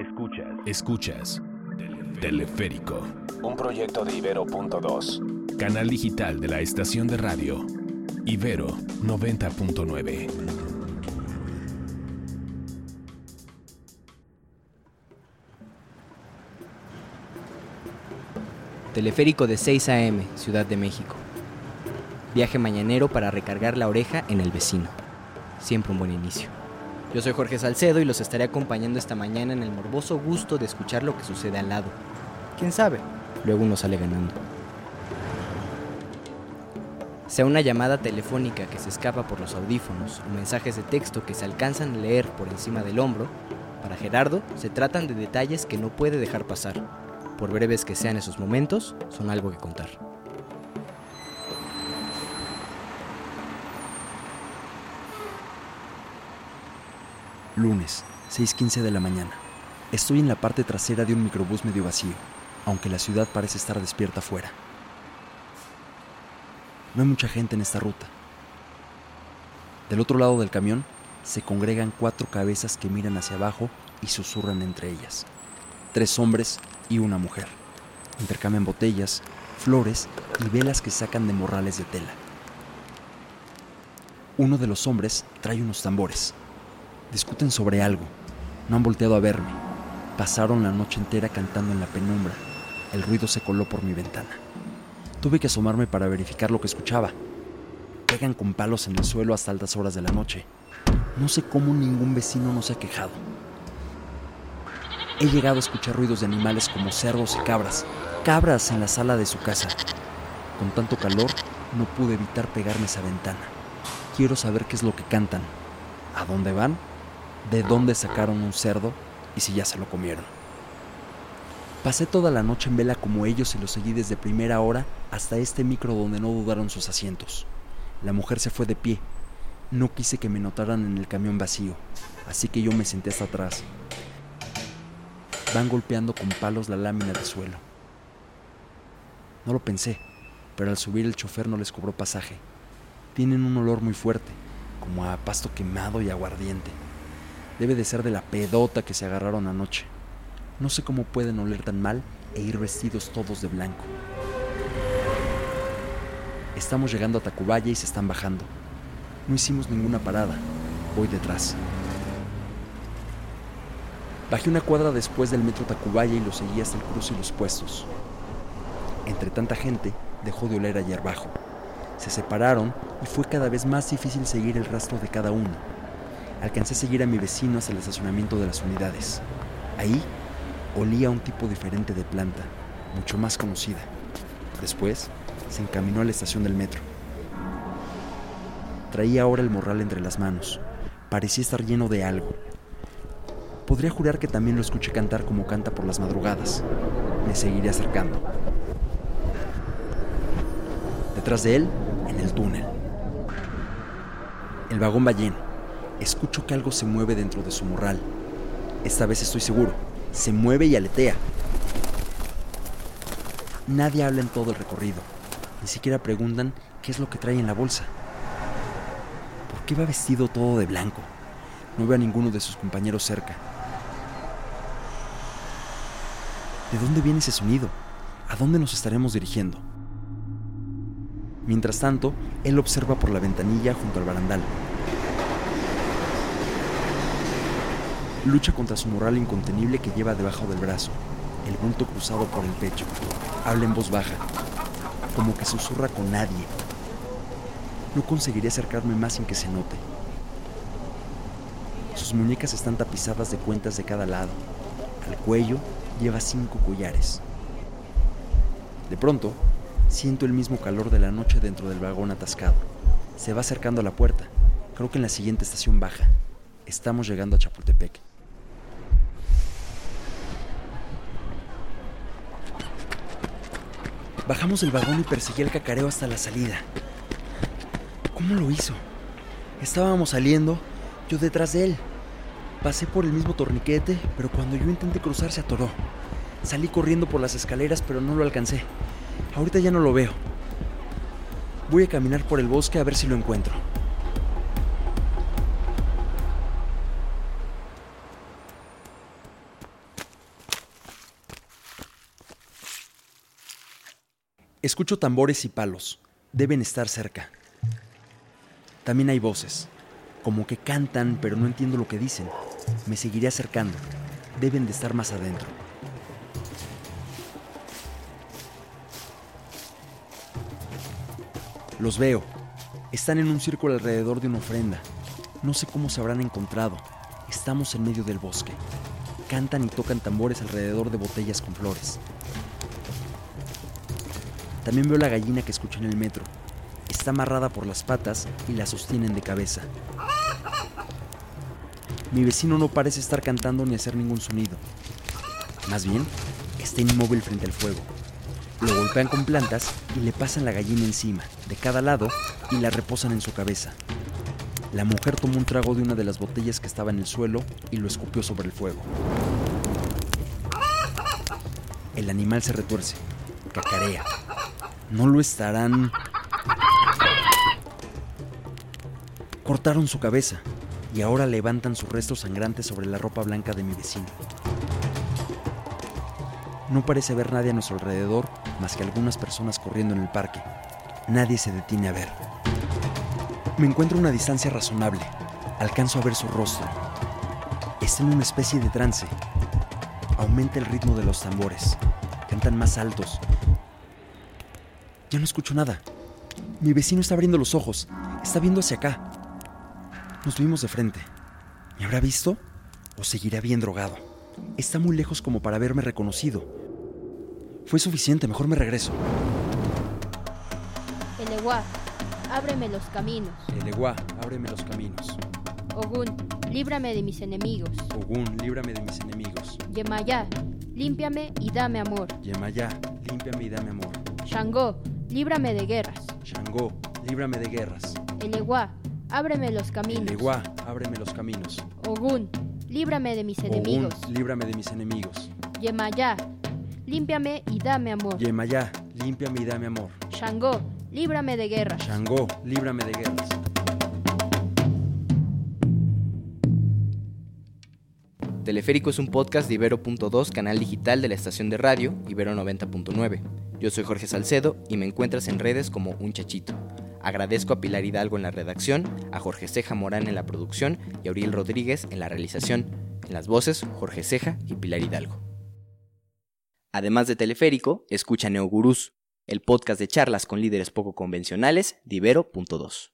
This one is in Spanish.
Escuchas. Escuchas. Teleférico. Un proyecto de Ibero.2. Canal digital de la estación de radio. Ibero 90.9. Teleférico de 6 a.m., Ciudad de México. Viaje mañanero para recargar la oreja en el vecino. Siempre un buen inicio. Yo soy Jorge Salcedo y los estaré acompañando esta mañana en el morboso gusto de escuchar lo que sucede al lado. ¿Quién sabe? Luego uno sale ganando. Sea una llamada telefónica que se escapa por los audífonos o mensajes de texto que se alcanzan a leer por encima del hombro, para Gerardo se tratan de detalles que no puede dejar pasar. Por breves que sean esos momentos, son algo que contar. Lunes, 6.15 de la mañana. Estoy en la parte trasera de un microbús medio vacío, aunque la ciudad parece estar despierta afuera. No hay mucha gente en esta ruta. Del otro lado del camión se congregan cuatro cabezas que miran hacia abajo y susurran entre ellas. Tres hombres y una mujer. Intercambian botellas, flores y velas que sacan de morrales de tela. Uno de los hombres trae unos tambores. Discuten sobre algo. No han volteado a verme. Pasaron la noche entera cantando en la penumbra. El ruido se coló por mi ventana. Tuve que asomarme para verificar lo que escuchaba. Pegan con palos en el suelo hasta altas horas de la noche. No sé cómo ningún vecino no se ha quejado. He llegado a escuchar ruidos de animales como cerdos y cabras. Cabras en la sala de su casa. Con tanto calor, no pude evitar pegarme esa ventana. Quiero saber qué es lo que cantan. ¿A dónde van? ¿De dónde sacaron un cerdo? Y si ya se lo comieron. Pasé toda la noche en vela como ellos y los seguí desde primera hora hasta este micro donde no dudaron sus asientos. La mujer se fue de pie. No quise que me notaran en el camión vacío, así que yo me senté hasta atrás. Van golpeando con palos la lámina de suelo. No lo pensé, pero al subir el chofer no les cobró pasaje. Tienen un olor muy fuerte, como a pasto quemado y aguardiente. Debe de ser de la pedota que se agarraron anoche. No sé cómo pueden oler tan mal e ir vestidos todos de blanco. Estamos llegando a Tacubaya y se están bajando. No hicimos ninguna parada. Voy detrás. Bajé una cuadra después del metro Tacubaya y lo seguí hasta el cruce y los puestos. Entre tanta gente, dejó de oler a hierbajo. Se separaron y fue cada vez más difícil seguir el rastro de cada uno. Alcancé a seguir a mi vecino hasta el estacionamiento de las unidades. Ahí olía a un tipo diferente de planta, mucho más conocida. Después, se encaminó a la estación del metro. Traía ahora el morral entre las manos. Parecía estar lleno de algo. Podría jurar que también lo escuché cantar como canta por las madrugadas. Me seguiré acercando. Detrás de él, en el túnel. El vagón va lleno. Escucho que algo se mueve dentro de su morral. Esta vez estoy seguro. Se mueve y aletea. Nadie habla en todo el recorrido. Ni siquiera preguntan qué es lo que trae en la bolsa. ¿Por qué va vestido todo de blanco? No veo a ninguno de sus compañeros cerca. ¿De dónde viene ese sonido? ¿A dónde nos estaremos dirigiendo? Mientras tanto, él observa por la ventanilla junto al barandal. Lucha contra su moral incontenible que lleva debajo del brazo, el bulto cruzado por el pecho. Habla en voz baja, como que susurra con nadie. No conseguiría acercarme más sin que se note. Sus muñecas están tapizadas de cuentas de cada lado. Al cuello lleva cinco collares. De pronto, siento el mismo calor de la noche dentro del vagón atascado. Se va acercando a la puerta. Creo que en la siguiente estación baja. Estamos llegando a Chapultepec. Bajamos del vagón y perseguí el cacareo hasta la salida. ¿Cómo lo hizo? Estábamos saliendo, yo detrás de él. Pasé por el mismo torniquete, pero cuando yo intenté cruzar se atoró. Salí corriendo por las escaleras, pero no lo alcancé. Ahorita ya no lo veo. Voy a caminar por el bosque a ver si lo encuentro. Escucho tambores y palos. Deben estar cerca. También hay voces. Como que cantan, pero no entiendo lo que dicen. Me seguiré acercando. Deben de estar más adentro. Los veo. Están en un círculo alrededor de una ofrenda. No sé cómo se habrán encontrado. Estamos en medio del bosque. Cantan y tocan tambores alrededor de botellas con flores. También veo la gallina que escuché en el metro. Está amarrada por las patas y la sostienen de cabeza. Mi vecino no parece estar cantando ni hacer ningún sonido. Más bien, está inmóvil frente al fuego. Lo golpean con plantas y le pasan la gallina encima, de cada lado, y la reposan en su cabeza. La mujer tomó un trago de una de las botellas que estaba en el suelo y lo escupió sobre el fuego. El animal se retuerce, cacarea. No lo estarán... Cortaron su cabeza y ahora levantan sus restos sangrantes sobre la ropa blanca de mi vecino. No parece haber nadie a nuestro alrededor más que algunas personas corriendo en el parque. Nadie se detiene a ver. Me encuentro a una distancia razonable. Alcanzo a ver su rostro. Está en una especie de trance. Aumenta el ritmo de los tambores. Cantan más altos. Ya no escucho nada. Mi vecino está abriendo los ojos. Está viendo hacia acá. Nos vimos de frente. ¿Me habrá visto? ¿O seguirá bien drogado? Está muy lejos como para haberme reconocido. Fue suficiente, mejor me regreso. Eleguá, ábreme los caminos. Eleguá, ábreme los caminos. Ogún, líbrame de mis enemigos. Ogún, líbrame de mis enemigos. Yemayá, límpiame y dame amor. Yemayá, límpiame y dame amor. Shangó, líbrame de guerras. Shangó, líbrame de guerras. Eleguá, ábreme los caminos. Eleguá, ábreme los caminos. Ogún, líbrame de mis enemigos. Ogún, líbrame de mis enemigos. Yemayá, límpiame y dame amor. Yemayá, límpiame y dame amor. Shangó, líbrame de guerras. Shangó, líbrame de guerras. Teleférico es un podcast de Ibero.2, canal digital de la estación de radio Ibero 90.9. Yo soy Jorge Salcedo y me encuentras en redes como Un Chachito. Agradezco a Pilar Hidalgo en la redacción, a Jorge Ceja Morán en la producción y a Uriel Rodríguez en la realización. En las voces, Jorge Ceja y Pilar Hidalgo. Además de Teleférico, escucha Neogurús, el podcast de charlas con líderes poco convencionales de Ibero.2.